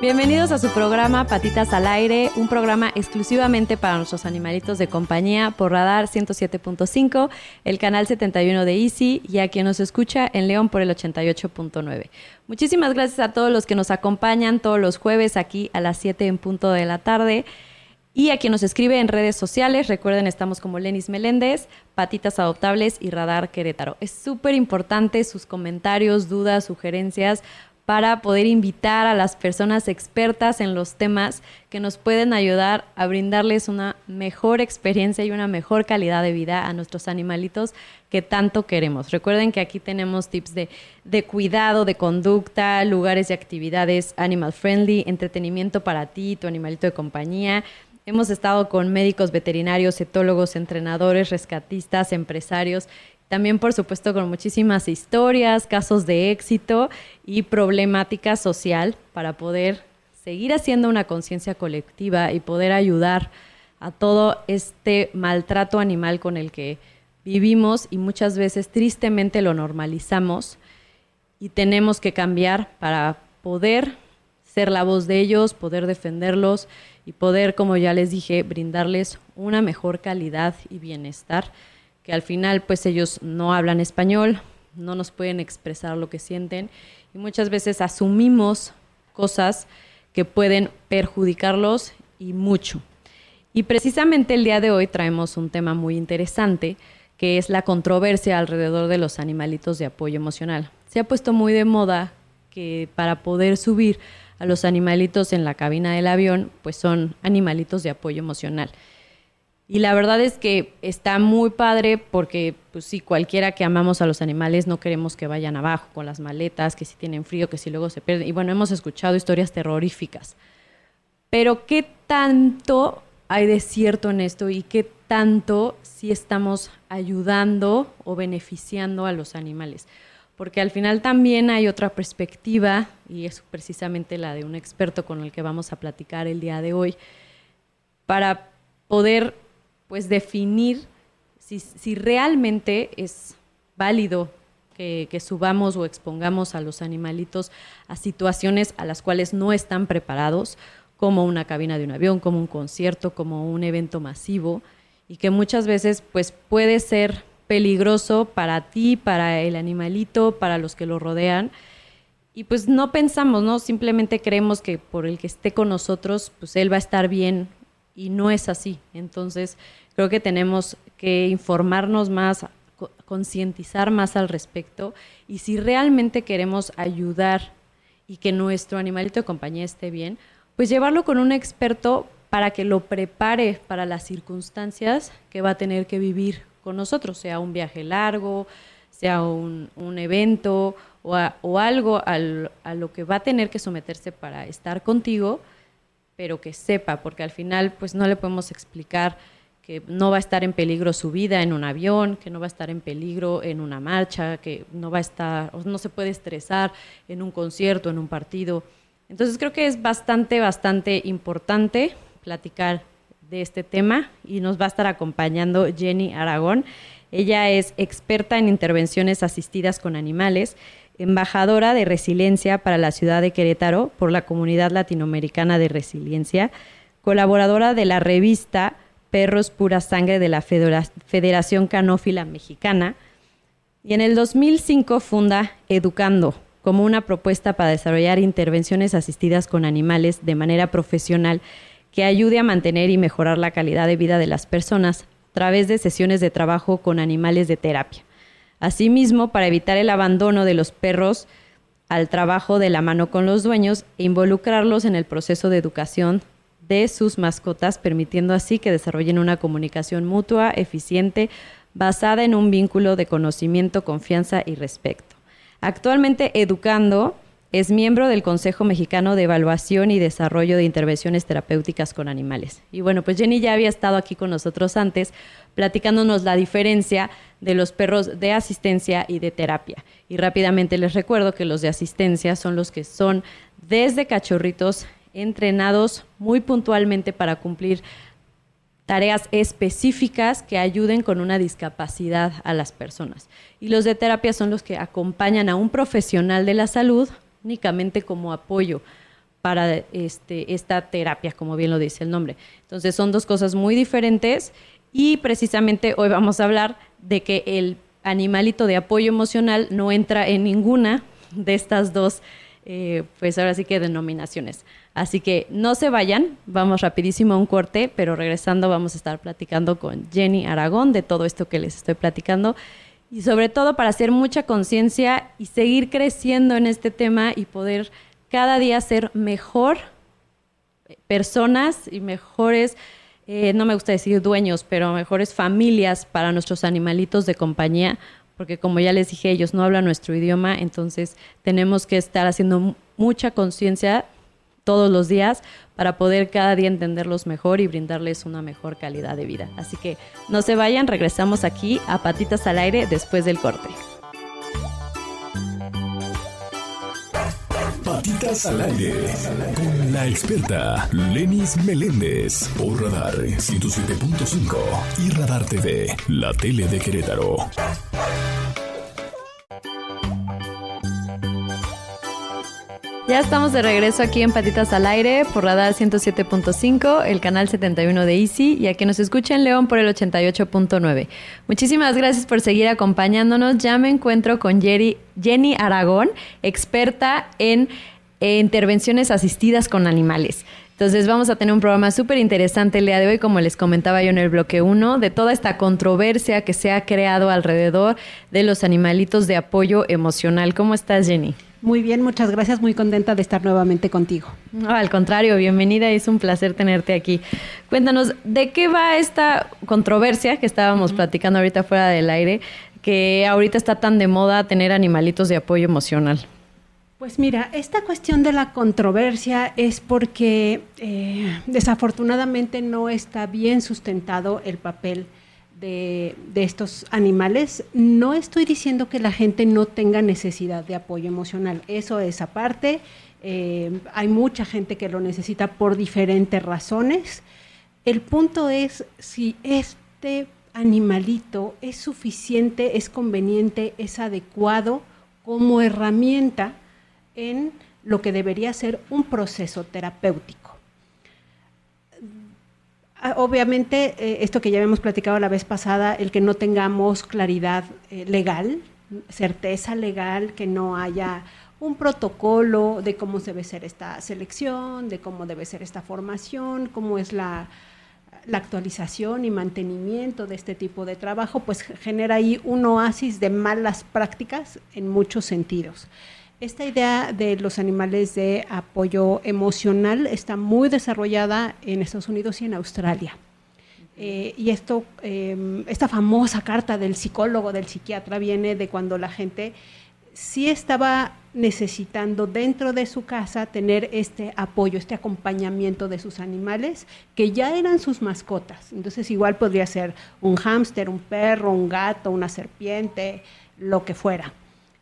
Bienvenidos a su programa Patitas al Aire, un programa exclusivamente para nuestros animalitos de compañía por Radar 107.5, el canal 71 de Easy y a quien nos escucha en León por el 88.9. Muchísimas gracias a todos los que nos acompañan todos los jueves aquí a las 7 en punto de la tarde. Y a quien nos escribe en redes sociales, recuerden, estamos como Lenis Meléndez, Patitas Adoptables y Radar Querétaro. Es súper importante sus comentarios, dudas, sugerencias para poder invitar a las personas expertas en los temas que nos pueden ayudar a brindarles una mejor experiencia y una mejor calidad de vida a nuestros animalitos que tanto queremos. Recuerden que aquí tenemos tips de, de cuidado, de conducta, lugares y actividades animal friendly, entretenimiento para ti, tu animalito de compañía. Hemos estado con médicos veterinarios, etólogos, entrenadores, rescatistas, empresarios también, por supuesto, con muchísimas historias, casos de éxito y problemática social para poder seguir haciendo una conciencia colectiva y poder ayudar a todo este maltrato animal con el que vivimos y muchas veces tristemente lo normalizamos y tenemos que cambiar para poder ser la voz de ellos, poder defenderlos y poder, como ya les dije, brindarles una mejor calidad y bienestar que al final pues ellos no hablan español, no nos pueden expresar lo que sienten y muchas veces asumimos cosas que pueden perjudicarlos y mucho. Y precisamente el día de hoy traemos un tema muy interesante que es la controversia alrededor de los animalitos de apoyo emocional. Se ha puesto muy de moda que para poder subir a los animalitos en la cabina del avión, pues son animalitos de apoyo emocional. Y la verdad es que está muy padre porque, pues sí, cualquiera que amamos a los animales no queremos que vayan abajo con las maletas, que si tienen frío, que si luego se pierden. Y bueno, hemos escuchado historias terroríficas. Pero ¿qué tanto hay de cierto en esto y qué tanto sí estamos ayudando o beneficiando a los animales? Porque al final también hay otra perspectiva y es precisamente la de un experto con el que vamos a platicar el día de hoy para poder pues definir si, realmente es válido que, subamos o expongamos a los animalitos a situaciones a las cuales no están preparados, como una cabina de un avión, como un concierto, como un evento masivo, y que muchas veces pues puede ser peligroso para ti, para el animalito, para los que lo rodean. Y pues no pensamos, ¿no? Simplemente creemos que por el que esté con nosotros, pues él va a estar bien y no es así. Entonces, creo que tenemos que informarnos más, concientizar más al respecto y si realmente queremos ayudar y que nuestro animalito de compañía esté bien, pues llevarlo con un experto para que lo prepare para las circunstancias que va a tener que vivir con nosotros, sea un viaje largo, sea un, evento o, o algo a lo que va a tener que someterse para estar contigo pero que sepa, porque al final pues no le podemos explicar que no va a estar en peligro su vida en un avión, que no va a estar en peligro en una marcha, que no va a estar, no se puede estresar en un concierto, en un partido. Entonces creo que es bastante, bastante importante platicar de este tema y nos va a estar acompañando Jenny Aragón. Ella es experta en intervenciones asistidas con animales embajadora de resiliencia para la ciudad de Querétaro por la Comunidad Latinoamericana de Resiliencia, colaboradora de la revista Perros Pura Sangre de la Federación Canófila Mexicana, y en el 2005 funda Educando como una propuesta para desarrollar intervenciones asistidas con animales de manera profesional que ayude a mantener y mejorar la calidad de vida de las personas a través de sesiones de trabajo con animales de terapia. Asimismo, para evitar el abandono de los perros al trabajo de la mano con los dueños e involucrarlos en el proceso de educación de sus mascotas, permitiendo así que desarrollen una comunicación mutua, eficiente, basada en un vínculo de conocimiento, confianza y respeto. Actualmente, Educando Es miembro del Consejo Mexicano de Evaluación y Desarrollo de Intervenciones Terapéuticas con Animales. Y bueno, pues Jenny ya había estado aquí con nosotros antes platicándonos la diferencia de los perros de asistencia y de terapia. Y rápidamente les recuerdo que los de asistencia son los que son desde cachorritos entrenados muy puntualmente para cumplir tareas específicas que ayuden con una discapacidad a las personas. Y los de terapia son los que acompañan a un profesional de la salud únicamente como apoyo para este, esta terapia, como bien lo dice el nombre. Entonces son dos cosas muy diferentes y precisamente hoy vamos a hablar de que el animalito de apoyo emocional no entra en ninguna de estas dos, eh, pues ahora sí que denominaciones. Así que no se vayan, vamos rapidísimo a un corte, pero regresando vamos a estar platicando con Jenny Aragón de todo esto que les estoy platicando y sobre todo para hacer mucha conciencia y seguir creciendo en este tema y poder cada día ser mejor personas y mejores, eh, no me gusta decir dueños, pero mejores familias para nuestros animalitos de compañía, porque como ya les dije, ellos no hablan nuestro idioma, entonces tenemos que estar haciendo mucha conciencia todos los días para poder cada día entenderlos mejor y brindarles una mejor calidad de vida. Así que no se vayan, regresamos aquí a Patitas al Aire después del corte. Patitas al aire con la experta Lenis Meléndez por Radar 107.5 y Radar TV, la tele de Querétaro. Ya estamos de regreso aquí en Patitas al Aire por Radar 107.5, el canal 71 de Easy y a que nos escucha en León por el 88.9. Muchísimas gracias por seguir acompañándonos. Ya me encuentro con Jenny Aragón, experta en intervenciones asistidas con animales. Entonces vamos a tener un programa súper interesante el día de hoy, como les comentaba yo en el bloque 1, de toda esta controversia que se ha creado alrededor de los animalitos de apoyo emocional. ¿Cómo estás, Jenny? Muy bien, muchas gracias, muy contenta de estar nuevamente contigo. No, al contrario, bienvenida, es un placer tenerte aquí. Cuéntanos, ¿de qué va esta controversia que estábamos platicando ahorita fuera del aire, que ahorita está tan de moda tener animalitos de apoyo emocional? Pues mira, esta cuestión de la controversia es porque eh, desafortunadamente no está bien sustentado el papel de, estos animales, no estoy diciendo que la gente no tenga necesidad de apoyo emocional, eso es aparte, eh, hay mucha gente que lo necesita por diferentes razones. El punto es si este animalito es suficiente, es conveniente, es adecuado como herramienta en lo que debería ser un proceso terapéutico. Ah, obviamente, eh, esto que ya habíamos platicado la vez pasada, el que no tengamos claridad eh, legal, certeza legal, que no haya un protocolo de cómo debe ser esta selección, de cómo debe ser esta formación, cómo es la, la actualización y mantenimiento de este tipo de trabajo, pues genera ahí un oasis de malas prácticas en muchos sentidos. Esta idea de los animales de apoyo emocional está muy desarrollada en Estados Unidos y en Australia. Eh, y esto, em, esta famosa carta del psicólogo, del psiquiatra, viene de cuando la gente sí estaba necesitando dentro de su casa tener este apoyo, este acompañamiento de sus animales, que ya eran sus mascotas. Entonces igual podría ser un hámster, un perro, un gato, una serpiente, lo que fuera.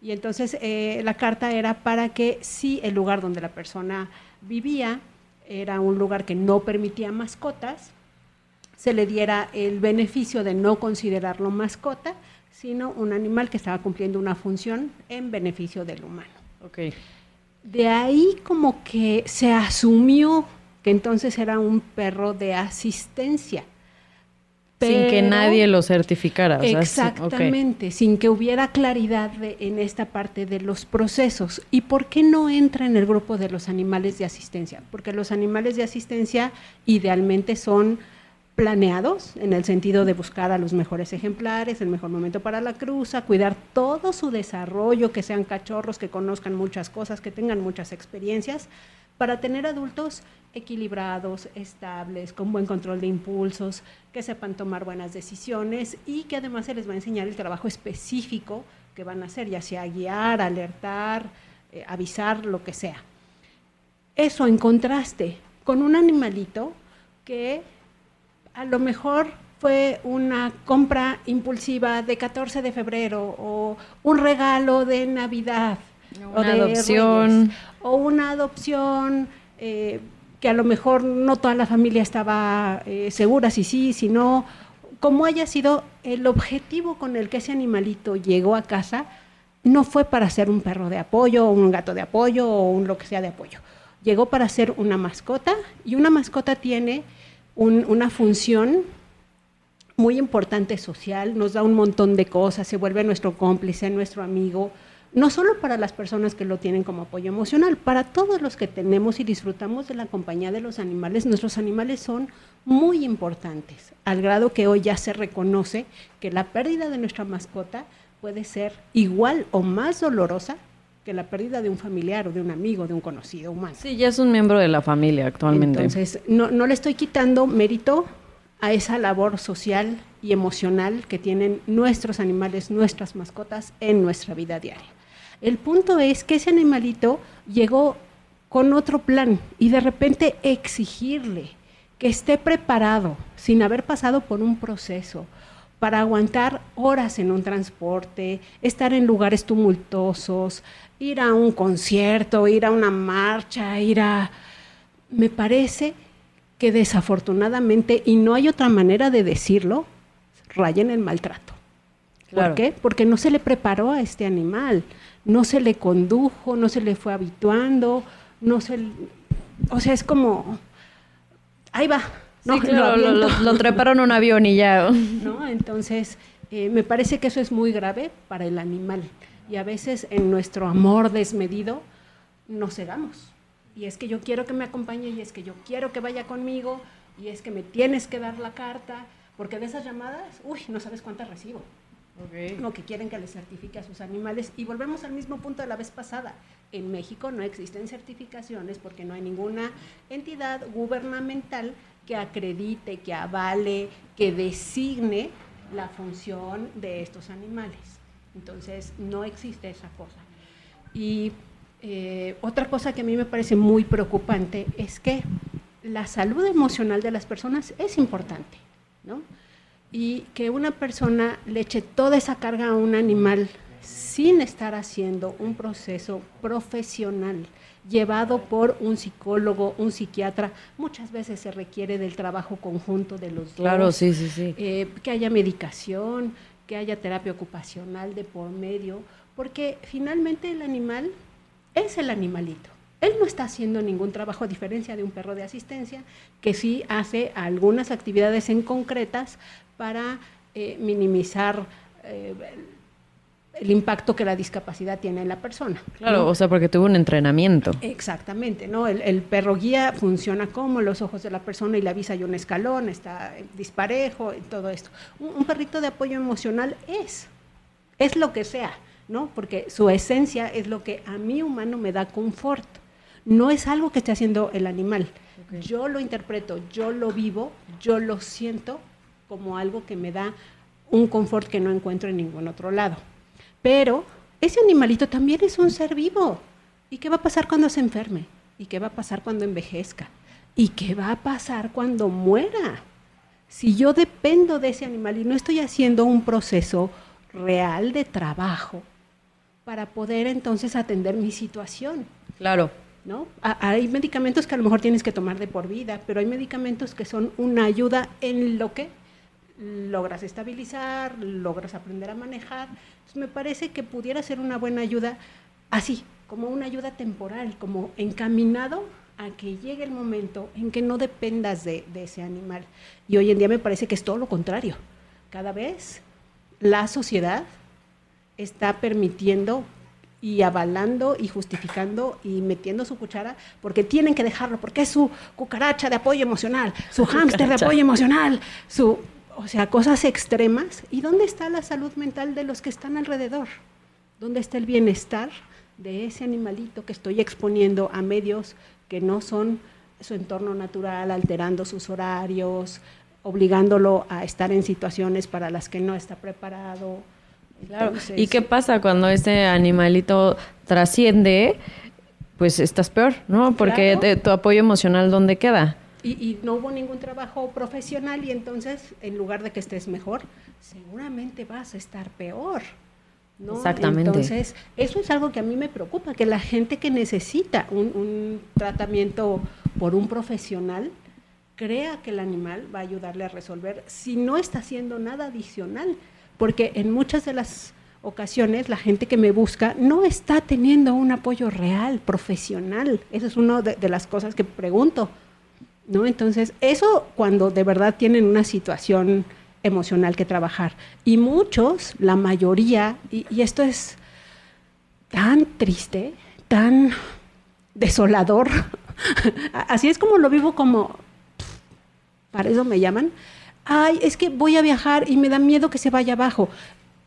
Y entonces eh, la carta era para que si el lugar donde la persona vivía era un lugar que no permitía mascotas, se le diera el beneficio de no considerarlo mascota, sino un animal que estaba cumpliendo una función en beneficio del humano. Okay. De ahí como que se asumió que entonces era un perro de asistencia sin que nadie lo certificara. exactamente, sin que hubiera claridad en esta parte de los procesos. ¿Y por qué no entra en el grupo de los animales de asistencia? Porque los animales de asistencia idealmente son planeados en el sentido de buscar a los mejores ejemplares, el mejor momento para la cruza, cuidar todo su desarrollo, que sean cachorros, que conozcan muchas cosas, que tengan muchas experiencias, para tener adultos equilibrados, estables, con buen control de impulsos, que sepan tomar buenas decisiones y que además se les va a enseñar el trabajo específico que van a hacer, ya sea guiar, alertar, eh, avisar, lo que sea. Eso en contraste con un animalito que a lo mejor fue una compra impulsiva de 14 de febrero o un regalo de Navidad o de adopción. o una adopción eh, que a lo mejor no toda la familia estaba eh, segura si sí, si no, como haya sido el objetivo con el que ese animalito llegó a casa, no fue para ser un perro de apoyo, o un gato de apoyo o un lo que sea de apoyo. Llegó para ser una mascota y una mascota tiene una función muy importante social, nos da un montón de cosas, se vuelve nuestro cómplice, nuestro amigo, no solo para las personas que lo tienen como apoyo emocional, para todos los que tenemos y disfrutamos de la compañía de los animales, nuestros animales son muy importantes, al grado que hoy ya se reconoce que la pérdida de nuestra mascota puede ser igual o más dolorosa que la pérdida de un familiar o de un amigo, de un conocido humano. Sí, ya es un miembro de la familia actualmente. Entonces, no, no le estoy quitando mérito a esa labor social y emocional que tienen nuestros animales, nuestras mascotas en nuestra vida diaria. El punto es que ese animalito llegó con otro plan y de repente exigirle que esté preparado sin haber pasado por un proceso para aguantar horas en un transporte, estar en lugares tumultuosos, ir a un concierto, ir a una marcha, ir a... Me parece que desafortunadamente, y no hay otra manera de decirlo, rayen el maltrato. ¿Por qué? Porque no se le preparó a este animal, no se le condujo, no se le fue habituando, no se... O sea, es como... Ahí va. No, lo, treparon un avión y ya. ¿No? Entonces, eh, me parece que eso es muy grave para el animal. Y a veces en nuestro amor desmedido nos cegamos y es que yo quiero que me acompañe y es que yo quiero que vaya conmigo y es que me tienes que dar la carta, porque de esas llamadas, uy, no sabes cuántas recibo. Okay. No, que quieren que les certifique a sus animales. Y volvemos al mismo punto de la vez pasada. En México no existen certificaciones porque no hay ninguna entidad gubernamental que acredite, que avale, que designe la función de estos animales. Entonces, no existe esa cosa. Y eh, otra cosa que a mí me parece muy preocupante es que la salud emocional de las personas es importante, ¿no? Y que una persona le eche toda esa carga a un animal sin estar haciendo un proceso profesional llevado por un psicólogo, un psiquiatra, muchas veces se requiere del trabajo conjunto de los dos. Claro, sí, sí, sí. Eh, que haya medicación, que haya terapia ocupacional de por medio, porque finalmente el animal es el animalito. Él no está haciendo ningún trabajo a diferencia de un perro de asistencia que sí hace algunas actividades en concretas para eh, minimizar eh, el impacto que la discapacidad tiene en la persona. Claro, o sea, porque tuvo un entrenamiento. Exactamente, ¿no? El, perro guía funciona como los ojos de la persona y le avisa hay un escalón, está disparejo y todo esto. un perrito de apoyo emocional es, es lo que sea ¿no? Porque su esencia es lo que a mí humano me da confort. No es algo que esté haciendo el animal. Yo lo interpreto, yo lo vivo, yo lo siento como algo que me da un confort que no encuentro en ningún otro lado. Pero ese animalito también es un ser vivo. ¿Y qué va a pasar cuando se enferme? ¿Y qué va a pasar cuando envejezca? ¿Y qué va a pasar cuando muera? Si yo dependo de ese animal y no estoy haciendo un proceso real de trabajo, para poder entonces atender mi situación. Claro. ¿No? Hay medicamentos que a lo mejor tienes que tomar de por vida, pero hay medicamentos que son una ayuda en lo que logras estabilizar, logras aprender a manejar. me parece que pudiera ser una buena ayuda así, como una ayuda temporal, como encaminado a que llegue el momento en que no dependas de, de ese animal. Y hoy en día me parece que es todo lo contrario. Cada vez la sociedad está permitiendo y avalando y justificando y metiendo su cuchara porque tienen que dejarlo, porque es su cucaracha de apoyo emocional, su hámster de apoyo emocional, su, o sea, cosas extremas. ¿Y dónde está la salud mental de los que están alrededor? ¿Dónde está el bienestar de ese animalito que estoy exponiendo a medios que no son su entorno natural, alterando sus horarios, obligándolo a estar en situaciones para las que no está preparado? Claro. ¿Y qué pasa cuando ese animalito trasciende? Pues estás peor, ¿no? Porque tu apoyo emocional, ¿dónde queda? Y, no hubo ningún trabajo profesional y entonces en lugar de que estés mejor, seguramente vas a estar peor. ¿no? Exactamente. Entonces, eso es algo que a mí me preocupa, que la gente que necesita un, un tratamiento por un profesional crea que el animal va a ayudarle a resolver si no está haciendo nada adicional, porque en muchas de las ocasiones la gente que me busca no está teniendo un apoyo real, profesional. Esa es una de, de las cosas que pregunto. ¿No? Entonces, eso cuando de verdad tienen una situación emocional que trabajar. Y muchos, la mayoría, y, esto es tan triste, tan desolador, así es como lo vivo como, para eso me llaman, ay, es que voy a viajar y me da miedo que se vaya abajo.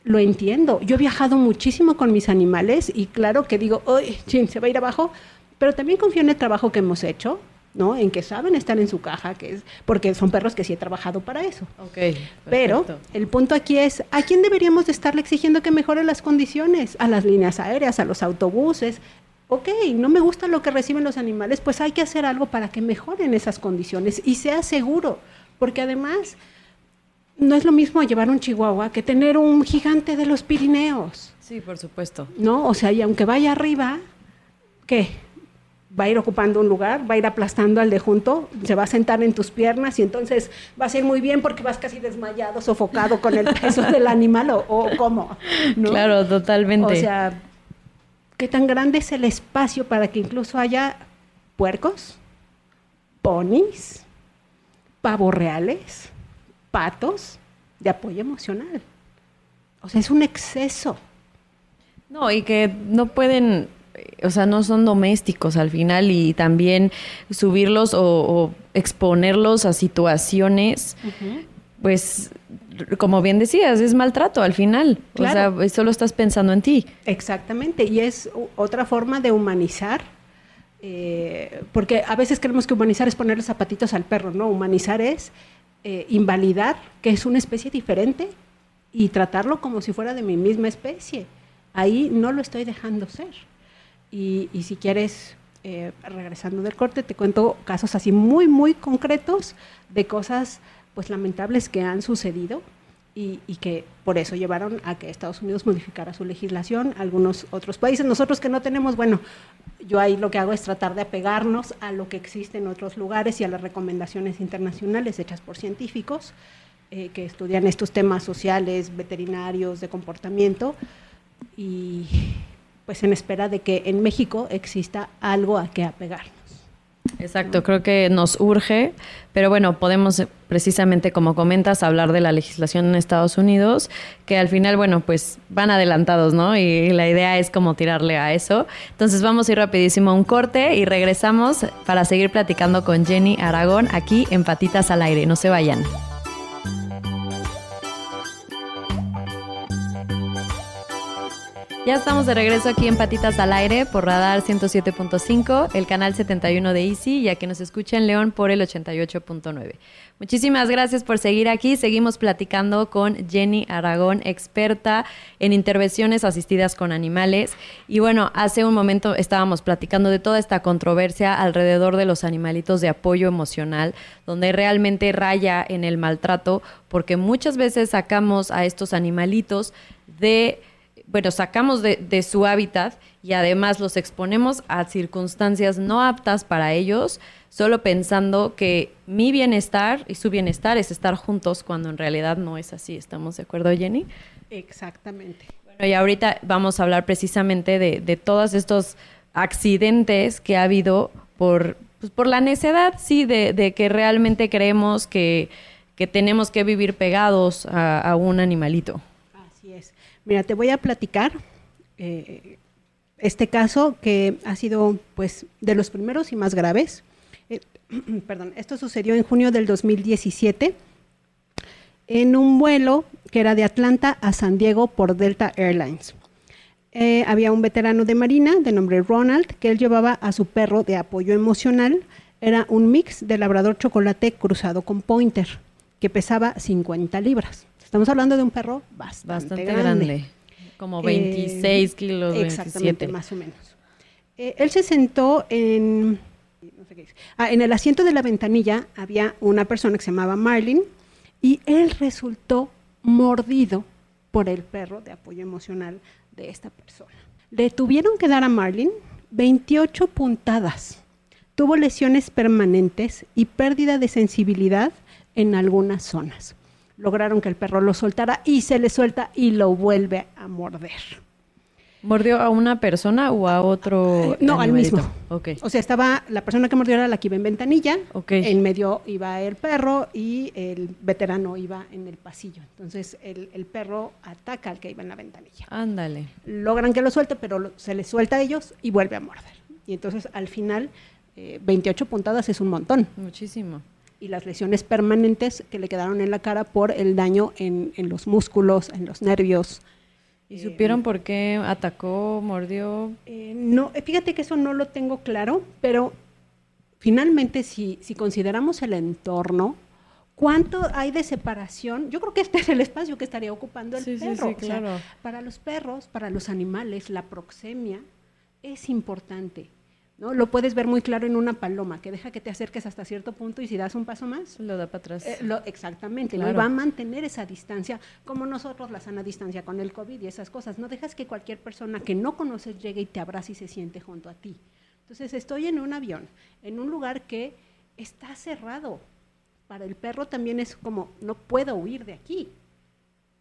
Lo entiendo, yo he viajado muchísimo con mis animales y claro que digo, ay, se va a ir abajo, pero también confío en el trabajo que hemos hecho, ¿no? En que saben estar en su caja, que es porque son perros que sí he trabajado para eso. Pero el punto aquí es, ¿a quién deberíamos de estarle exigiendo que mejore las condiciones? A las líneas aéreas, a los autobuses. Ok, no me gusta lo que reciben los animales, pues hay que hacer algo para que mejoren esas condiciones y sea seguro, porque además no es lo mismo llevar un chihuahua que tener un gigante de los Pirineos. Sí, por supuesto. ¿No? O sea, y aunque vaya arriba, ¿qué? Va a ir ocupando un lugar, va a ir aplastando al de junto, se va a sentar en tus piernas y entonces va a ser muy bien porque vas casi desmayado, sofocado con el peso del animal o, cómo. Claro, totalmente. O sea, ¿qué tan grande es el espacio para que incluso haya puercos, ponis, pavos reales, patos de apoyo emocional? O sea, es un exceso. No, y que no pueden o sea, no son domésticos al final y también subirlos o, exponerlos a situaciones, pues, como bien decías, es maltrato al final. O sea, solo estás pensando en ti. Exactamente, y es otra forma de humanizar. Eh, porque a veces creemos que humanizar es ponerle zapatitos al perro, ¿no? Humanizar es eh, invalidar que es una especie diferente y tratarlo como si fuera de mi misma especie. Ahí no lo estoy dejando ser. Y, si quieres, eh, regresando del corte, te cuento casos así muy, muy concretos de cosas pues lamentables que han sucedido y, que por eso llevaron a que Estados Unidos modificara su legislación, algunos otros países. Nosotros que no tenemos, bueno, yo ahí lo que hago es tratar de apegarnos a lo que existe en otros lugares y a las recomendaciones internacionales hechas por científicos eh, que estudian estos temas sociales, veterinarios, de comportamiento. Y, pues en espera de que en México exista algo a que apegarnos. Exacto, creo que nos urge, pero bueno, podemos precisamente, como comentas, hablar de la legislación en Estados Unidos, que al final, bueno, pues van adelantados, ¿no? Y la idea es como tirarle a eso. Entonces vamos a ir rapidísimo a un corte y regresamos para seguir platicando con Jenny Aragón aquí en Patitas al Aire. No se vayan. Ya estamos de regreso aquí en Patitas al Aire por Radar 107.5, el canal 71 de Easy, ya que nos escucha en León por el 88.9. Muchísimas gracias por seguir aquí. Seguimos platicando con Jenny Aragón, experta en intervenciones asistidas con animales. Y bueno, hace un momento estábamos platicando de toda esta controversia alrededor de los animalitos de apoyo emocional, donde realmente raya en el maltrato, porque muchas veces sacamos a estos animalitos de bueno, sacamos de, su hábitat y además los exponemos a circunstancias no aptas para ellos, solo pensando que mi bienestar y su bienestar es estar juntos cuando en realidad no es así. ¿Estamos de acuerdo, Jenny? Exactamente. Bueno, y ahorita vamos a hablar precisamente de, todos estos accidentes que ha habido por, pues, por la necedad, sí, de, que realmente creemos que, tenemos que vivir pegados a un animalito. Mira, te voy a platicar eh, este caso que ha sido pues de los primeros y más graves. Eh, perdón, esto sucedió en junio del 2017 en un vuelo que era de Atlanta a San Diego por Delta Airlines. Eh, había un veterano de Marina de nombre Ronald que él llevaba a su perro de apoyo emocional. Era un mix de labrador chocolate cruzado con pointer que pesaba 50 libras. Estamos hablando de un perro bastante, grande. Como 26 kilos, Exactamente, más o menos. él se sentó en, no sé qué ah, en el asiento de la ventanilla había una persona que se llamaba Marlin y él resultó mordido por el perro de apoyo emocional de esta persona. Le tuvieron que dar a Marlin 28 puntadas. Tuvo lesiones permanentes y pérdida de sensibilidad en algunas zonas. Lograron que el perro lo soltara y se le suelta y lo vuelve a morder. ¿Mordió a una persona o a otro? No, al mismo. O sea, estaba la persona que mordió era la que iba en ventanilla, en medio iba el perro y el veterano iba en el pasillo. Entonces el, perro ataca al que iba en la ventanilla. Ándale. Logran que lo suelte, pero se le suelta a ellos y vuelve a morder. Y entonces al final, 28 eh, puntadas es un montón. Muchísimo. Y las lesiones permanentes que le quedaron en la cara por el daño en, en los músculos, en los nervios, ¿Y supieron por qué atacó, mordió? Eh, no, eh, fíjate que eso no lo tengo claro, pero finalmente si, si consideramos el entorno, ¿cuánto hay de separación? Yo creo que este es el espacio que estaría ocupando el perro. claro. para los perros, para los animales, la proxemia es importante. ¿No? Lo puedes ver muy claro en una paloma, que deja que te acerques hasta cierto punto y si das un paso más... Lo da para atrás. Eh, lo, exactamente, ¿no? va a mantener esa distancia, como nosotros la sana distancia con el COVID y esas cosas. No dejas que cualquier persona que no conoces llegue y te abrace y se siente junto a ti. Entonces estoy en un avión, en un lugar que está cerrado. Para el perro también es como, no puedo huir de aquí.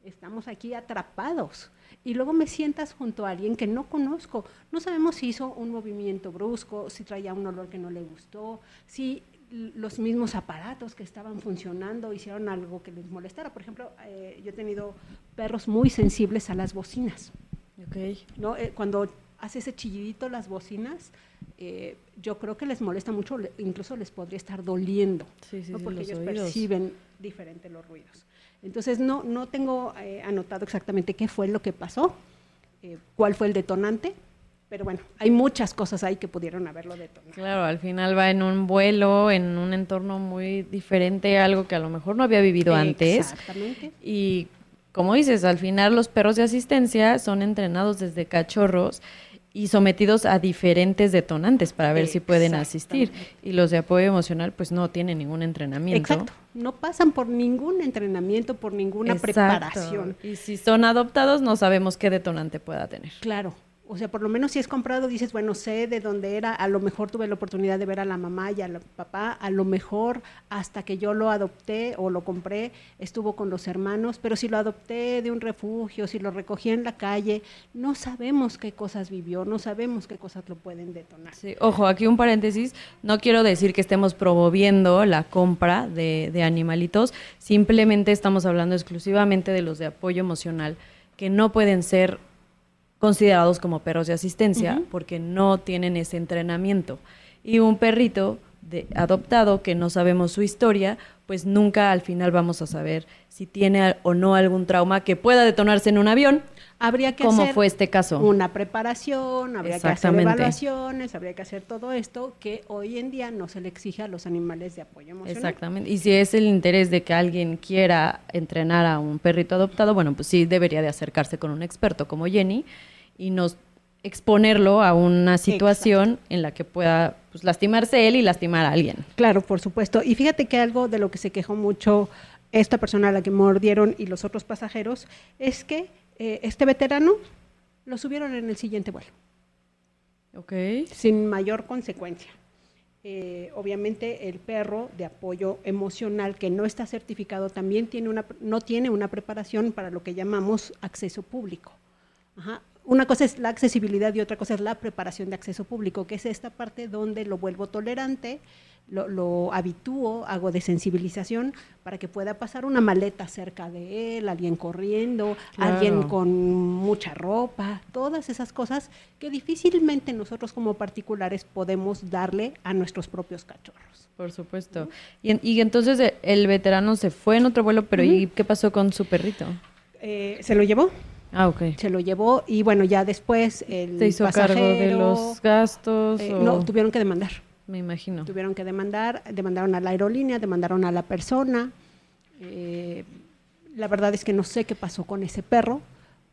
Estamos aquí atrapados y luego me sientas junto a alguien que no conozco. No sabemos si hizo un movimiento brusco, si traía un olor que no le gustó, si los mismos aparatos que estaban funcionando hicieron algo que les molestara. Por ejemplo, eh, yo he tenido perros muy sensibles a las bocinas. Okay. ¿no? Eh, cuando hace ese chillidito las bocinas, eh, yo creo que les molesta mucho, incluso les podría estar doliendo, porque ellos perciben diferente los ruidos. Entonces no, no tengo eh, anotado exactamente qué fue lo que pasó, eh, cuál fue el detonante, pero bueno, hay muchas cosas ahí que pudieron haberlo detonado. Claro, al final va en un vuelo, en un entorno muy diferente, algo que a lo mejor no había vivido antes. Exactamente. Y como dices, al final los perros de asistencia son entrenados desde cachorros y sometidos a diferentes detonantes para ver si pueden asistir. Y los de apoyo emocional pues no tienen ningún entrenamiento. Exacto, no pasan por ningún entrenamiento, por ninguna preparación. Y si son adoptados no sabemos qué detonante pueda tener. Claro, o sea, por lo menos si es comprado, dices, bueno, sé de dónde era, a lo mejor tuve la oportunidad de ver a la mamá y al papá, a lo mejor hasta que yo lo adopté o lo compré, estuvo con los hermanos, pero si lo adopté de un refugio, si lo recogí en la calle, no sabemos qué cosas vivió, no sabemos qué cosas lo pueden detonar. Sí, ojo, aquí un paréntesis, no quiero decir que estemos promoviendo la compra de, de animalitos, simplemente estamos hablando exclusivamente de los de apoyo emocional que no pueden ser considerados como perros de asistencia porque no tienen ese entrenamiento. Y un perrito de, adoptado que no sabemos su historia, pues nunca al final vamos a saber si tiene o no algún trauma que pueda detonarse en un avión. Habría que ¿Cómo fue este caso? Una preparación, habría que hacer evaluaciones, habría que hacer todo esto que hoy en día no se le exige a los animales de apoyo emocional. Exactamente. Y si es el interés de que alguien quiera entrenar a un perrito adoptado, bueno, pues sí debería de acercarse con un experto como Jenny y nos exponerlo a una situación en la que pueda pues, lastimarse él y lastimar a alguien. Claro, por supuesto. Y fíjate que algo de lo que se quejó mucho esta persona a la que mordieron y los otros pasajeros es que eh, este veterano lo subieron en el siguiente vuelo. Ok. Sin mayor consecuencia. Eh, obviamente el perro de apoyo emocional que no está certificado también tiene una, no tiene una preparación para lo que llamamos acceso público. Ajá una cosa es la accesibilidad y otra cosa es la preparación de acceso público, que es esta parte donde lo vuelvo tolerante, lo, habitúo, hago de sensibilización para que pueda pasar una maleta cerca de él, alguien corriendo, alguien con mucha ropa, todas esas cosas que difícilmente nosotros como particulares podemos darle a nuestros propios cachorros. Por supuesto. Y, entonces eh, el veterano se fue en otro vuelo, pero ¿y qué pasó con su perrito? Eh, se lo llevó. Ah, ok. Se lo llevó y bueno, ya después el ¿Se hizo cargo de los gastos? Eh, no, tuvieron que demandar. Me imagino. Tuvieron que demandar, demandaron a la aerolínea, demandaron a la persona. Eh, la verdad es que no sé qué pasó con ese perro.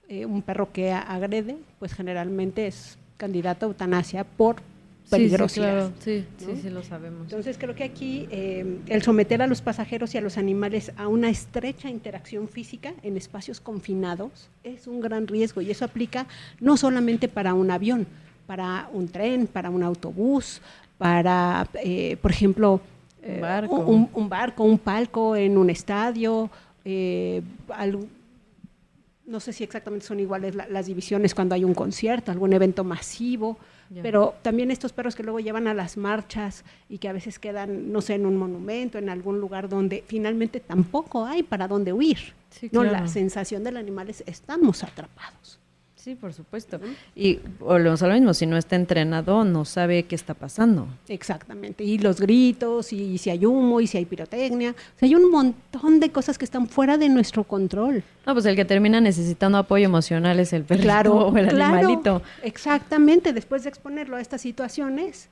eh, un perro que agrede, pues generalmente es candidato a eutanasia por peligrosidad. Sí, sí, sí, sí, lo sabemos. Entonces creo que aquí eh, el someter a los pasajeros y a los animales a una estrecha interacción física en espacios confinados es un gran riesgo y eso aplica no solamente para un avión, para un tren, para un autobús, para, eh, por ejemplo, un, barco. Un, barco, un palco en un estadio, no sé si exactamente son iguales las divisiones cuando hay un concierto, algún evento masivo, pero también estos perros que luego llevan a las marchas y que a veces quedan, no sé, en un monumento, en algún lugar donde finalmente tampoco hay para dónde huir. no, la sensación del animal es estamos atrapados. Sí, por supuesto. Y volvemos a lo mismo, si no está entrenado, no sabe qué está pasando. Exactamente. Y los gritos, y si hay humo, y si hay pirotecnia. O sea, hay un montón de cosas que están fuera de nuestro control. No, pues el que termina necesitando apoyo emocional es el perrito claro, o el animalito. Exactamente. Después de exponerlo a estas situaciones,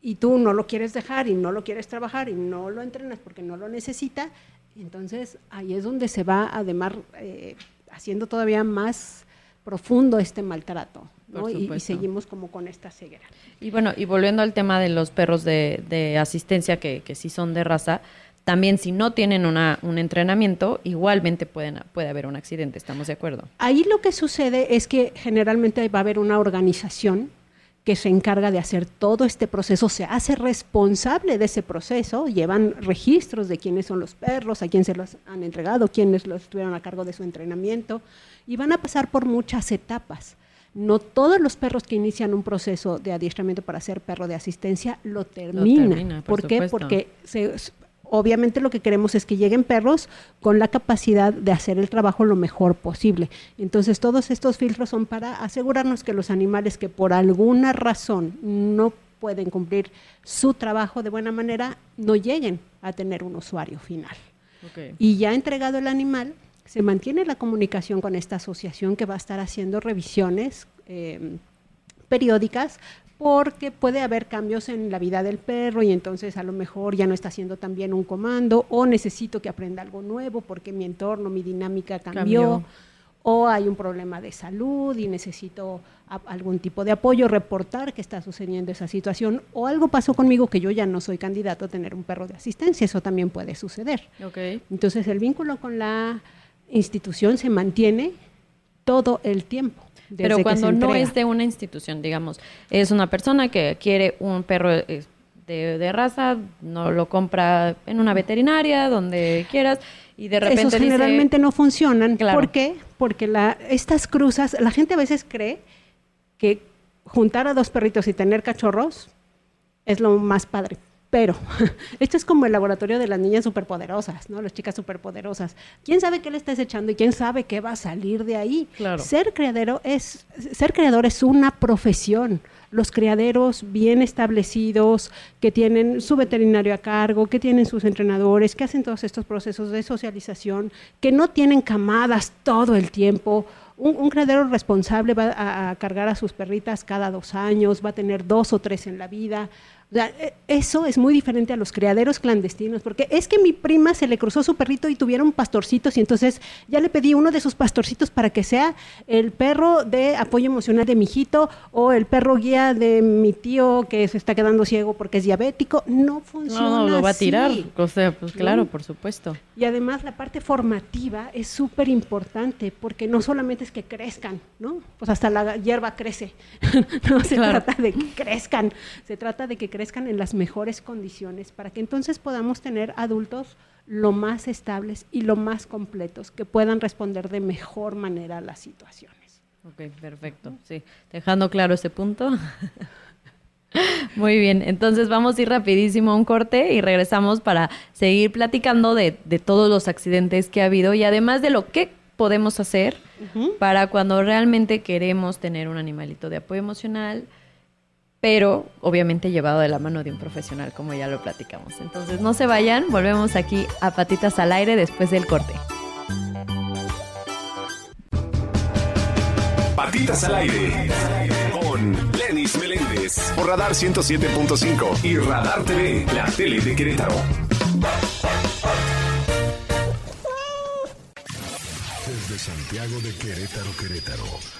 y tú no lo quieres dejar, y no lo quieres trabajar, y no lo entrenas porque no lo necesita, entonces ahí es donde se va, además, eh, haciendo todavía más profundo este maltrato. Y, seguimos como con esta ceguera. Y bueno, y volviendo al tema de los perros de, asistencia que, que, sí son de raza, también si no tienen una, un entrenamiento, igualmente pueden, puede haber un accidente, ¿estamos de acuerdo? Ahí lo que sucede es que generalmente va a haber una organización que se encarga de hacer todo este proceso, se hace responsable de ese proceso, llevan registros de quiénes son los perros, a quién se los han entregado, quiénes los estuvieron a cargo de su entrenamiento, y van a pasar por muchas etapas. No todos los perros que inician un proceso de adiestramiento para ser perro de asistencia lo terminan. por, qué? Porque se, obviamente lo que queremos es que lleguen perros con la capacidad de hacer el trabajo lo mejor posible. Entonces todos estos filtros son para asegurarnos que los animales que por alguna razón no pueden cumplir su trabajo de buena manera no lleguen a tener un usuario final. Y ya entregado el animal, se mantiene la comunicación con esta asociación que va a estar haciendo revisiones eh, periódicas porque puede haber cambios en la vida del perro y entonces a lo mejor ya no está haciendo tan bien un comando o necesito que aprenda algo nuevo porque mi entorno, mi dinámica cambió, o hay un problema de salud y necesito algún tipo de apoyo, reportar que está sucediendo esa situación o algo pasó conmigo que yo ya no soy candidato a tener un perro de asistencia, eso también puede suceder. Entonces el vínculo con la institución se mantiene todo el tiempo. Pero cuando no es de una institución, digamos, es una persona que quiere un perro eh, de, raza, no lo compra en una veterinaria, donde quieras, y de repente Esos generalmente no funcionan. ¿Por qué? Porque la, estas cruzas, la gente a veces cree que juntar a dos perritos y tener cachorros es lo más padre. Pero esto es como el laboratorio de las niñas superpoderosas, ¿no? Las chicas superpoderosas. ¿Quién sabe qué le estás echando y quién sabe qué va a salir de ahí? Ser criadero es ser creador es una profesión. Los criaderos bien establecidos, que tienen su veterinario a cargo, que tienen sus entrenadores, que hacen todos estos procesos de socialización, que no tienen camadas todo el tiempo. Un, un criadero responsable va a, a cargar a sus perritas cada dos años, va a tener dos o tres en la vida e, eso es muy diferente a los criaderos clandestinos, porque es que mi prima se le cruzó su perrito y tuvieron pastorcitos y entonces ya le pedí uno de sus pastorcitos para que sea el perro de apoyo emocional de mi hijito o el perro guía de mi tío que se está quedando ciego porque es diabético. No funciona. No, lo va a tirar. O sea, pues claro, por supuesto. Y además la parte formativa es súper importante porque no solamente es que crezcan, ¿no? Pues hasta la hierba crece. no se trata de que crezcan, se trata de que crezcan crezcan en las mejores condiciones para que entonces podamos tener adultos lo más estables y lo más completos, que puedan responder de mejor manera a las situaciones. Ok, perfecto. Sí, dejando claro ese punto. Muy bien, entonces vamos a ir rapidísimo a un corte y regresamos para seguir platicando de, de todos los accidentes que ha habido y además de lo que podemos hacer para cuando realmente queremos tener un animalito de apoyo emocional, pero obviamente llevado de la mano de un profesional, como ya lo platicamos. Entonces no se vayan, volvemos aquí a Patitas al Aire después del corte. Patitas al Aire con Lenis Meléndez por Radar 107.5 y Radar TV, la tele de Querétaro. Desde Santiago de Querétaro, Querétaro.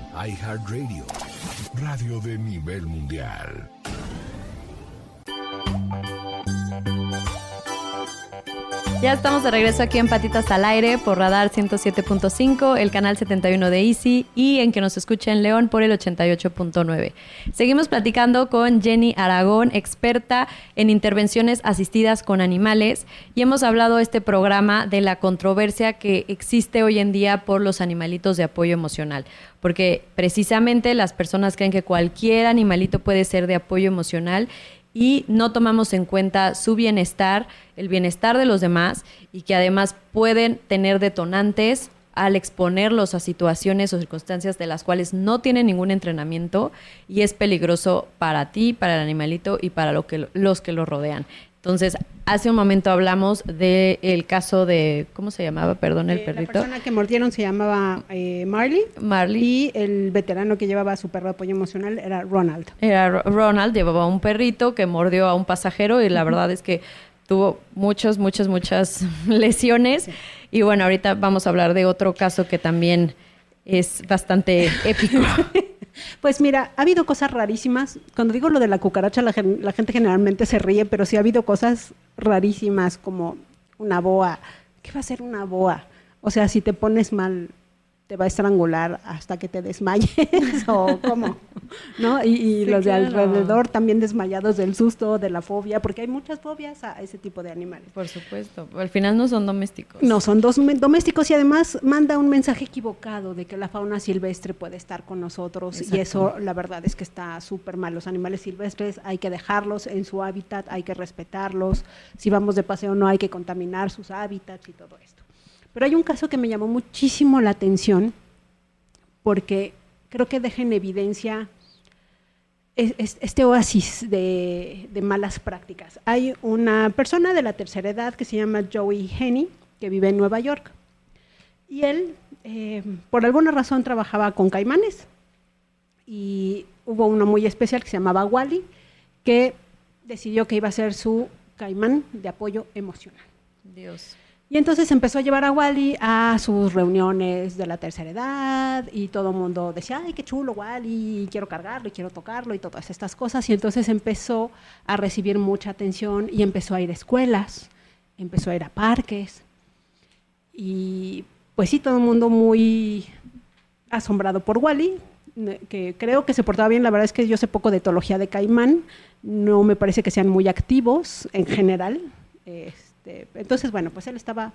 iHeartRadio, radio de nivel mundial. Ya estamos de regreso aquí en Patitas al Aire por Radar 107.5, el canal 71 de Easy y en que nos escucha en León por el 88.9. Seguimos platicando con Jenny Aragón, experta en intervenciones asistidas con animales y hemos hablado este programa de la controversia que existe hoy en día por los animalitos de apoyo emocional, porque precisamente las personas creen que cualquier animalito puede ser de apoyo emocional y no tomamos en cuenta su bienestar, el bienestar de los demás y que además pueden tener detonantes al exponerlos a situaciones o circunstancias de las cuales no tienen ningún entrenamiento y es peligroso para ti, para el animalito y para lo que, los que lo rodean. Entonces, hace un momento hablamos del caso de, ¿cómo se llamaba? Perdón, el Eh, perrito. La persona que mordieron se llamaba eh, Marley. Marley. Y el veterano que llevaba a su perro de apoyo emocional era Ronald. Era Ro- Ronald, llevaba un perrito que mordió a un pasajero y la verdad es que tuvo muchas, muchas, muchas lesiones. Y bueno, ahorita vamos a hablar de otro caso que también es bastante épico. Pues mira, ha habido cosas rarísimas. Cuando digo lo de la cucaracha, la, gen- la gente generalmente se ríe, pero sí ha habido cosas rarísimas como una boa. ¿Qué va a ser una boa? O sea, si te pones mal, te va a estrangular hasta que te desmayes o cómo, ¿no? Y, y Sí, los de claro. alrededor también desmayados del susto, de la fobia, porque hay muchas fobias a ese tipo de animales. Por supuesto. Al final no son domésticos. No, son dos domésticos y además manda un mensaje equivocado de que la fauna silvestre puede estar con nosotros y eso la verdad es que está súper mal. Los animales silvestres hay que dejarlos en su hábitat, hay que respetarlos. Si vamos de paseo no hay que contaminar sus hábitats y todo esto. Pero hay un caso que me llamó muchísimo la atención porque creo que deja en evidencia es- es- este oasis de, de malas prácticas. Hay una persona de la tercera edad que se llama Joey Henney, que vive en Nueva York. Y él, eh, por alguna razón, trabajaba con caimanes. Y hubo uno muy especial que se llamaba Wally, que decidió que iba a ser su caimán de apoyo emocional. Dios. Y entonces empezó a llevar a Wally a sus reuniones de la tercera edad y todo el mundo decía, ay, qué chulo Wally, quiero cargarlo y quiero tocarlo y todas estas cosas. Y entonces empezó a recibir mucha atención y empezó a ir a escuelas, empezó a ir a parques. Y pues sí, todo el mundo muy asombrado por Wally, ne- que creo que se portaba bien. La verdad es que yo sé poco de etología de caimán, no me parece que sean muy activos en general. Este, entonces, bueno, pues él estaba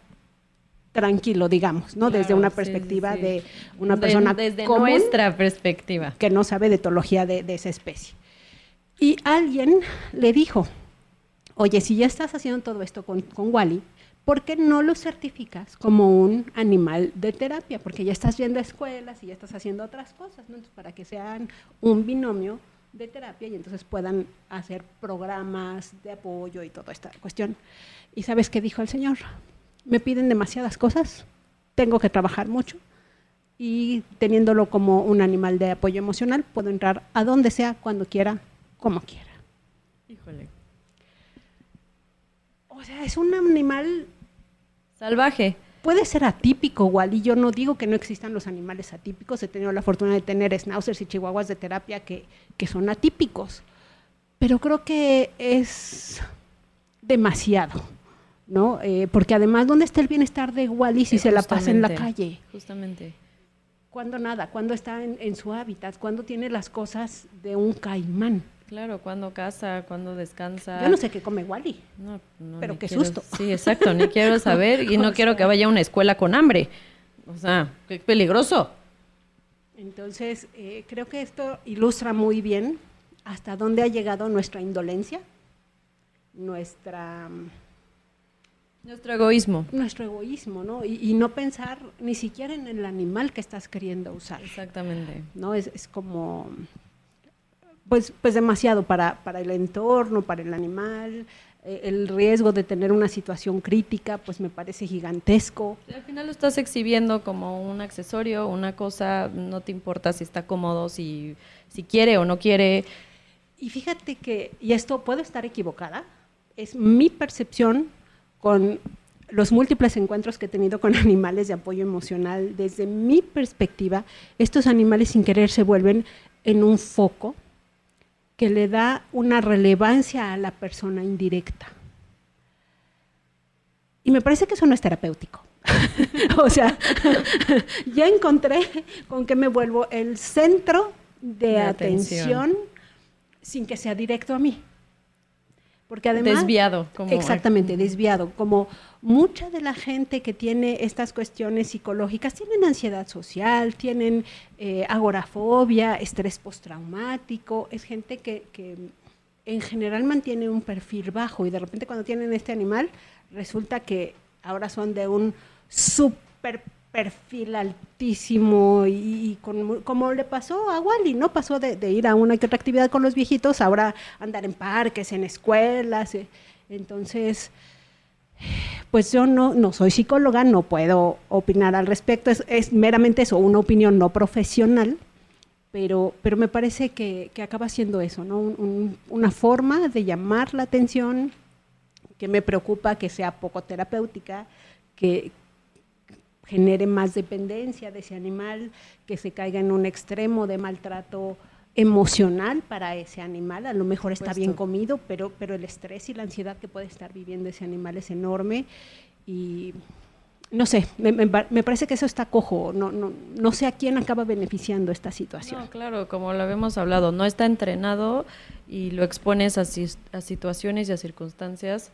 tranquilo, digamos, ¿no? desde una sí, perspectiva sí. de una De- persona desde común nuestra perspectiva. que no sabe de etología de, de esa especie. Y alguien le dijo, oye, si ya estás haciendo todo esto con, con Wally, ¿por qué no lo certificas como un animal de terapia? Porque ya estás yendo a escuelas y ya estás haciendo otras cosas, ¿no? Entonces, para que sean un binomio de terapia y entonces puedan hacer programas de apoyo y toda esta cuestión. ¿Y sabes qué dijo el señor? Me piden demasiadas cosas, tengo que trabajar mucho y teniéndolo como un animal de apoyo emocional, puedo entrar a donde sea, cuando quiera, como quiera. Híjole. O sea, es un animal, Salvaje. puede ser atípico, Wally. Yo no digo que no existan los animales atípicos. He tenido la fortuna de tener schnauzers y chihuahuas de terapia que, que son atípicos. Pero creo que es demasiado, ¿no? Eh, porque además, ¿dónde está el bienestar de Wally si se la pasa en la calle? Justamente. ¿Cuándo nada? ¿Cuándo está en, en su hábitat? ¿Cuándo tiene las cosas de un caimán? Claro, cuando caza, cuando descansa. Yo no sé qué come Wally. No, no, Pero qué quiero- susto. Sí, exacto, ni quiero saber y no quiero que vaya a una escuela con hambre. O sea, qué peligroso. Entonces, eh, creo que esto ilustra muy bien hasta dónde ha llegado nuestra indolencia, nuestra mm, Nuestro egoísmo. Nuestro egoísmo, ¿no? Y, no pensar ni siquiera en el animal que estás queriendo usar. Exactamente. ¿No? Es, es como, pues, pues demasiado para, para el entorno, para el animal, eh, el riesgo de tener una situación crítica, pues me parece gigantesco. Al final lo estás exhibiendo como un accesorio, una cosa, no te importa si está cómodo, si, si quiere o no quiere. Y fíjate que, y esto puedo estar equivocada, es mi percepción con los múltiples encuentros que he tenido con animales de apoyo emocional, desde mi perspectiva, estos animales sin querer se vuelven en un foco que le da una relevancia a la persona indirecta. Y me parece que eso no es terapéutico. o sea, ya encontré con que me vuelvo el centro de, atención sin que sea directo a mí. Porque además... Desviado. Como... Exactamente, desviado. Como mucha de la gente que tiene estas cuestiones psicológicas tienen ansiedad social, tienen eh, agorafobia, estrés postraumático, es gente que, que en general mantiene un perfil bajo y de repente cuando tienen este animal resulta que ahora son de un super perfil altísimo y, como le pasó a Wally, ¿no? Pasó de, ir a una que otra actividad con los viejitos, ahora andar en parques, en escuelas. Eh. Entonces, pues yo no, no soy psicóloga, no puedo opinar al respecto, es, meramente eso, una opinión no profesional, pero, pero me parece que, acaba siendo eso, ¿no? una forma de llamar la atención que me preocupa que sea poco terapéutica, que, genere más dependencia de ese animal, que se caiga en un extremo de maltrato emocional para ese animal. A lo mejor está bien comido, pero, pero el estrés y la ansiedad que puede estar viviendo ese animal es enorme. Y no sé, me, parece que eso está cojo. No, no, no sé a quién acaba beneficiando esta situación. No, claro, como lo habíamos hablado, no está entrenado y lo expones a, a situaciones y a circunstancias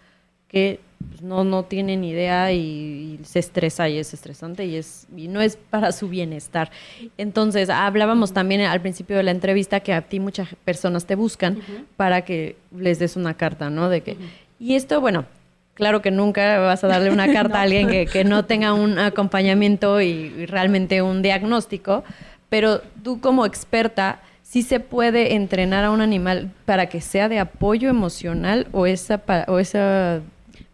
que pues, no, no tienen idea y, se estresa y es estresante y, es, y no es para su bienestar. Entonces, hablábamos también al principio de la entrevista que a ti muchas personas te buscan para que les des una carta, ¿no? De que, Y esto, bueno, claro que nunca vas a darle una carta a alguien que, que, no tenga un acompañamiento y, y realmente un diagnóstico, pero tú como experta sí se puede entrenar a un animal para que sea de apoyo emocional o esa, o esa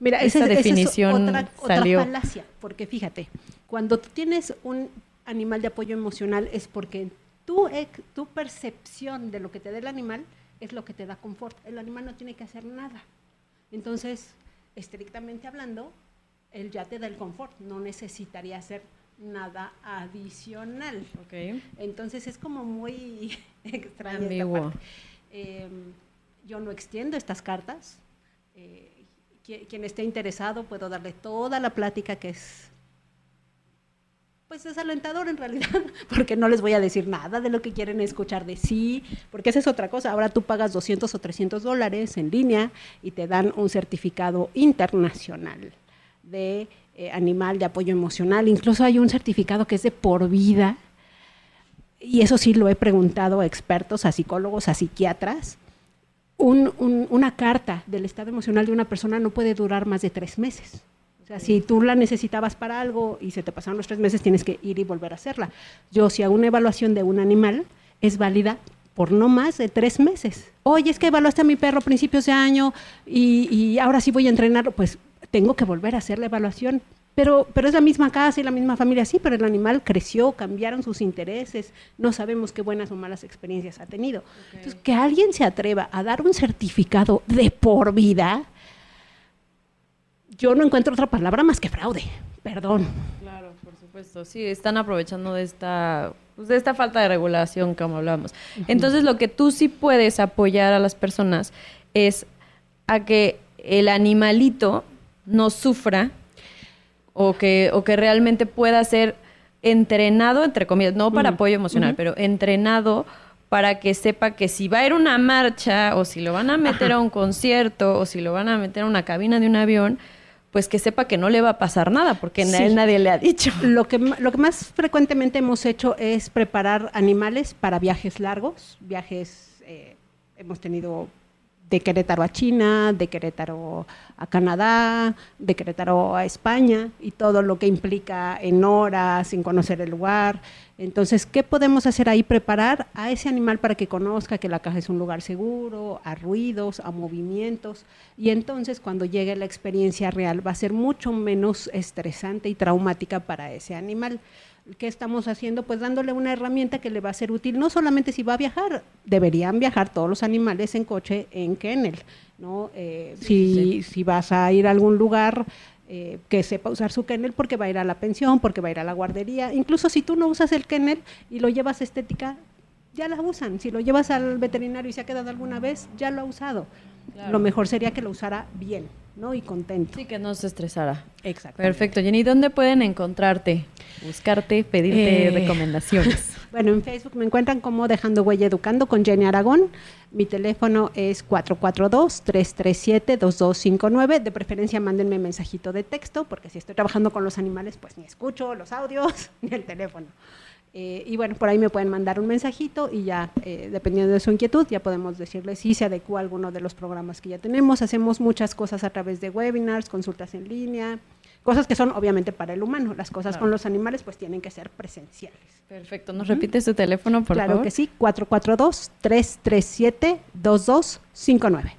Mira, esa, definición es otra, falacia, porque fíjate, cuando tú tienes un animal de apoyo emocional es porque tu, tu percepción de lo que te da el animal es lo que te da confort. El animal no tiene que hacer nada. Entonces, estrictamente hablando, él ya te da el confort, no necesitaría hacer nada adicional. Okay. Entonces es como muy extraño. Eh, yo no extiendo estas cartas. Eh, quien, esté interesado, puedo darle toda la plática que es pues es alentador en realidad, porque no les voy a decir nada de lo que quieren escuchar de sí, porque esa es otra cosa. Ahora tú pagas 200 o 300 dólares en línea y te dan un certificado internacional de eh, animal de apoyo emocional. Incluso hay un certificado que es de por vida, y eso sí lo he preguntado a expertos, a psicólogos, a psiquiatras, una carta del estado emocional de una persona no puede durar más de tres meses. O sea, si tú la necesitabas para algo y se te pasaron los tres meses, tienes que ir y volver a hacerla. Yo, si hago una evaluación de un animal, es válida por no más de tres meses. Oye, es que evaluaste a mi perro a principios de año y, y ahora sí voy a entrenarlo, pues tengo que volver a hacer la evaluación pero, pero es la misma casa y la misma familia, sí, pero el animal creció, cambiaron sus intereses, no sabemos qué buenas o malas experiencias ha tenido. Entonces, que alguien se atreva a dar un certificado de por vida, yo no encuentro otra palabra más que fraude, perdón. Claro, por supuesto, sí, están aprovechando de esta, pues, de esta falta de regulación, como hablábamos. Entonces, lo que tú sí puedes apoyar a las personas es a que el animalito no sufra o que, o que realmente pueda ser entrenado, entre comillas, no para apoyo emocional, pero entrenado para que sepa que si va a ir una marcha o si lo van a meter a un concierto o si lo van a meter a una cabina de un avión, pues que sepa que no le va a pasar nada, porque a él nadie le ha dicho. Lo que, lo que más frecuentemente hemos hecho es preparar animales para viajes largos, viajes, eh, hemos tenido de Querétaro a China, de Querétaro a Canadá, de Querétaro a España y todo lo que implica en horas, sin conocer el lugar. Entonces, ¿qué podemos hacer ahí? Preparar a ese animal para que conozca que la caja es un lugar seguro, a ruidos, a movimientos. Y entonces, cuando llegue la experiencia real, va a ser mucho menos estresante y traumática para ese animal. ¿Qué estamos haciendo? Pues dándole una herramienta que le va a ser útil, no solamente si va a viajar, deberían viajar todos los animales en coche en kennel, ¿no? Eh, si, si vas a ir a algún lugar, eh, que sepa usar su kennel porque va a ir a la pensión, porque va a ir a la guardería. Incluso si tú no usas el kennel y lo llevas estética, ya la usan. Si lo llevas al veterinario y se ha quedado alguna vez, ya lo ha usado. Lo mejor sería que lo usara bien, ¿no? Y contento. Sí, que no se estresara. Exacto. Perfecto. Jenny, ¿dónde pueden encontrarte? Buscarte, pedirte Eh, recomendaciones. Bueno, en Facebook me encuentran como Dejando Huella Educando con Jenny Aragón. Mi teléfono es 442-337-2259. De preferencia, mándenme mensajito de texto, porque si estoy trabajando con los animales, pues ni escucho los audios ni el teléfono. Eh, y bueno, por ahí me pueden mandar un mensajito y ya, eh, dependiendo de su inquietud, ya podemos decirles si se adecua a alguno de los programas que ya tenemos. Hacemos muchas cosas a través de webinars, consultas en línea, cosas que son obviamente para el humano. Las cosas Claro. con los animales pues tienen que ser presenciales. Perfecto. ¿Nos repites tu teléfono, por claro favor? que sí, 442-337-2259.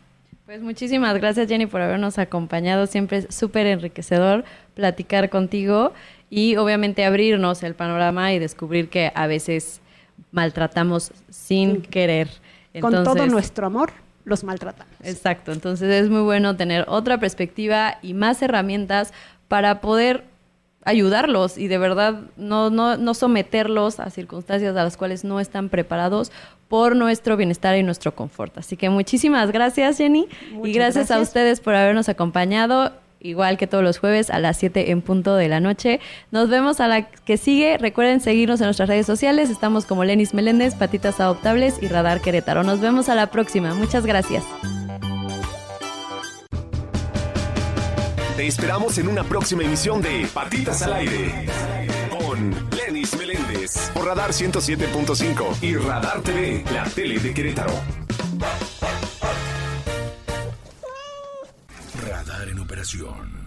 Pues muchísimas gracias Jenny por habernos acompañado. Siempre es súper enriquecedor platicar contigo y obviamente abrirnos el panorama y descubrir que a veces maltratamos sin Sí. querer. Con todo nuestro amor, los maltratamos. Exacto, entonces es muy bueno tener otra perspectiva y más herramientas para poder ayudarlos y de verdad no, no, no someterlos a circunstancias a las cuales no están preparados por nuestro bienestar y nuestro confort. Así que muchísimas gracias Jenny y gracias, a ustedes por habernos acompañado. Igual que todos los jueves a las 7 en punto de la noche. Nos vemos a la que sigue. Recuerden seguirnos en nuestras redes sociales. Estamos como Lenis Meléndez, Patitas Adoptables y Radar Querétaro. Nos vemos a la próxima. Muchas gracias. Te esperamos en una próxima emisión de Patitas al Aire. Con Lenis Meléndez. Por Radar 107.5 y Radar TV, la tele de Querétaro. En operación.